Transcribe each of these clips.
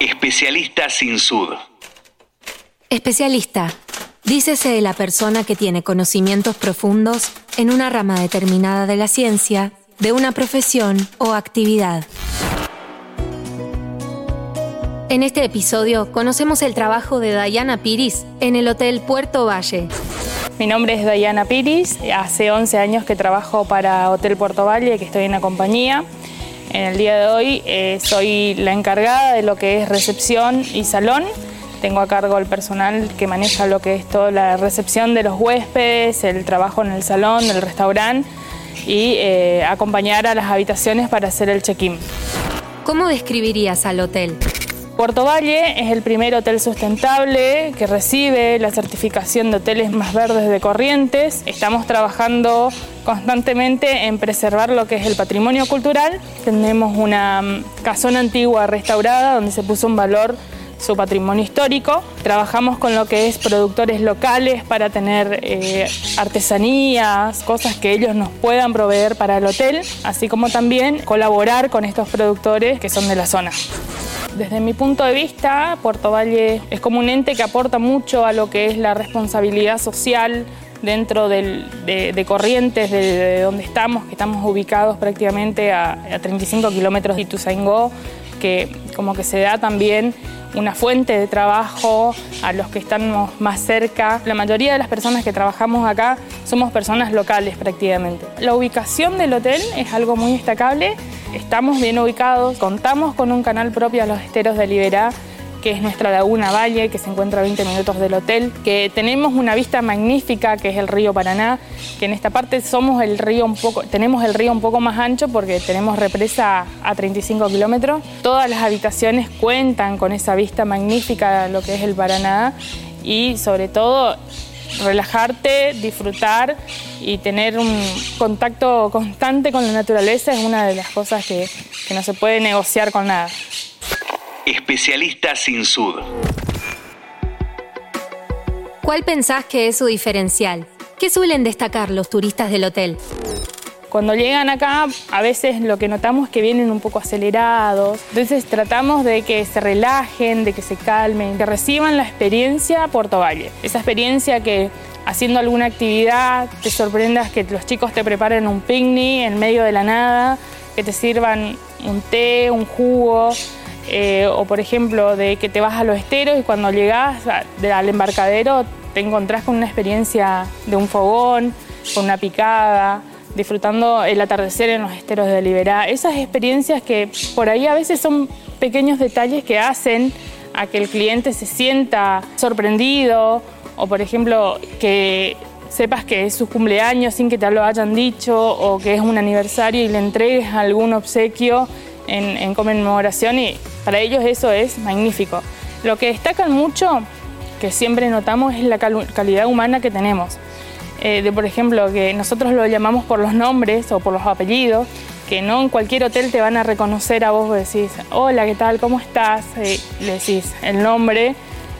Especialista sin sud. Especialista. Dícese de la persona que tiene conocimientos profundos en una rama determinada de la ciencia, de una profesión o actividad. En este episodio conocemos el trabajo de Dayana Piris en el Hotel Puerto Valle. Mi nombre es Dayana Piris, hace 11 años que trabajo para Hotel Puerto Valle, que estoy en la compañía. En el día de hoy eh, soy la encargada de lo que es recepción y salón. Tengo a cargo el personal que maneja lo que es toda la recepción de los huéspedes, el trabajo en el salón, del restaurante y eh, acompañar a las habitaciones para hacer el check-in. ¿Cómo describirías al hotel? Puerto Valle es el primer hotel sustentable que recibe la certificación de hoteles más verdes de Corrientes. Estamos trabajando constantemente en preservar lo que es el patrimonio cultural. Tenemos una mm, casona antigua restaurada donde se puso un valor su patrimonio histórico. Trabajamos con lo que es productores locales para tener eh, artesanías, cosas que ellos nos puedan proveer para el hotel, así como también colaborar con estos productores que son de la zona. Desde mi punto de vista, Puerto Valle es como un ente que aporta mucho a lo que es la responsabilidad social dentro de, Corrientes, de, donde estamos, que estamos ubicados prácticamente a, 35 kilómetros de Ituzaingó, que como que se da también una fuente de trabajo a los que estamos más cerca. La mayoría de las personas que trabajamos acá somos personas locales prácticamente. La ubicación del hotel es algo muy destacable Estamos bien ubicados, contamos con un canal propio a los esteros de Liberá, que es nuestra laguna Valle, que se encuentra a 20 minutos del hotel, que tenemos una vista magnífica, que es el río Paraná, que en esta parte somos el río un poco, tenemos el río un poco más ancho porque tenemos represa a 35 kilómetros. Todas las habitaciones cuentan con esa vista magnífica lo que es el Paraná y sobre todo relajarte, disfrutar y tener un contacto constante con la naturaleza es una de las cosas que, no se puede negociar con nada. Especialista sin sud. ¿Cuál pensás que es su diferencial? ¿Qué suelen destacar los turistas del hotel? Cuando llegan acá, a veces lo que notamos es que vienen un poco acelerados. Entonces tratamos de que se relajen, de que se calmen, que reciban la experiencia Puerto Valle. Esa experiencia que haciendo alguna actividad te sorprendas que los chicos te preparen un picnic en medio de la nada, que te sirvan un té, un jugo. Eh, o por ejemplo de que te vas a los esteros y cuando llegas al embarcadero te encontrás con una experiencia de un fogón, con una picada, disfrutando el atardecer en los esteros de Liberá. Esas experiencias que por ahí a veces son pequeños detalles que hacen a que el cliente se sienta sorprendido o por ejemplo que sepas que es su cumpleaños sin que te lo hayan dicho o que es un aniversario y le entregues algún obsequio en, conmemoración y para ellos eso es magnífico. Lo que destacan mucho, que siempre notamos, es la calidad humana que tenemos. Eh, de por ejemplo que nosotros lo llamamos por los nombres o por los apellidos, que no en cualquier hotel te van a reconocer a vos decís, hola, ¿qué tal? ¿Cómo estás? Eh, le decís el nombre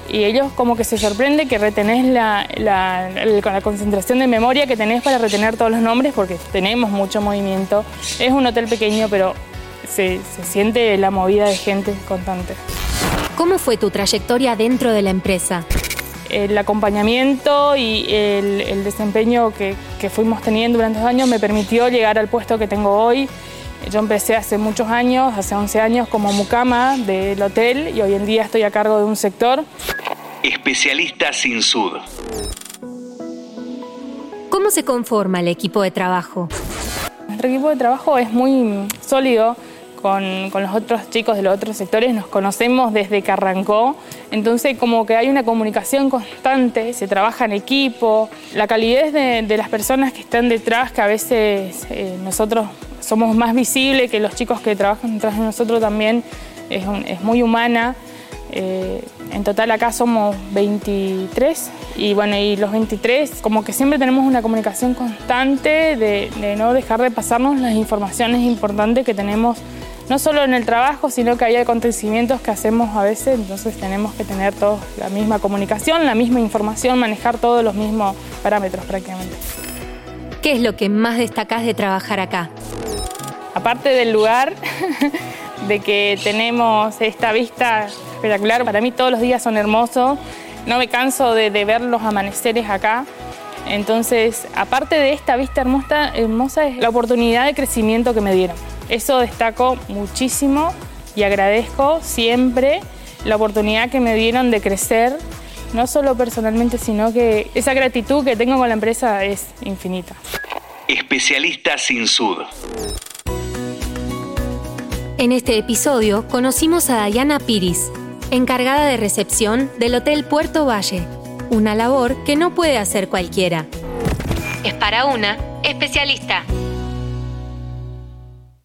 y ellos como que se sorprende que retenés la, la, la, concentración de memoria que tenés para retener todos los nombres porque tenemos mucho movimiento. Es un hotel pequeño, pero se, se siente la movida de gente constante. ¿Cómo fue tu trayectoria dentro de la empresa? el acompañamiento y el, desempeño que, fuimos teniendo durante los años me permitió llegar al puesto que tengo hoy. Yo empecé hace muchos años, hace 11 años, como mucama del hotel y hoy en día estoy a cargo de un sector. Especialista sin sud. ¿Cómo se conforma el equipo de trabajo? Nuestro equipo de trabajo es muy sólido con, los otros chicos de los otros sectores nos conocemos desde que arrancó, entonces como que hay una comunicación constante, se trabaja en equipo, la calidez de, las personas que están detrás, que a veces eh, nosotros somos más visibles que los chicos que trabajan detrás de nosotros también, es, muy humana. Eh, en total acá somos 23 y bueno, y los 23 como que siempre tenemos una comunicación constante de, de no dejar de pasarnos las informaciones importantes que tenemos no solo en el trabajo, sino que hay acontecimientos que hacemos a veces, entonces tenemos que tener todos la misma comunicación, la misma información, manejar todos los mismos parámetros prácticamente. ¿Qué es lo que más destacás de trabajar acá? Aparte del lugar, de que tenemos esta vista espectacular. Para mí todos los días son hermosos. No me canso de, de ver los amaneceres acá. Entonces, aparte de esta vista hermosa, hermosa es la oportunidad de crecimiento que me dieron. Eso destaco muchísimo y agradezco siempre la oportunidad que me dieron de crecer, no solo personalmente, sino que esa gratitud que tengo con la empresa es infinita. Especialista sin sud. En este episodio conocimos a Dayana Piris, encargada de recepción del Hotel Puerto Valle, una labor que no puede hacer cualquiera. Es para una especialista.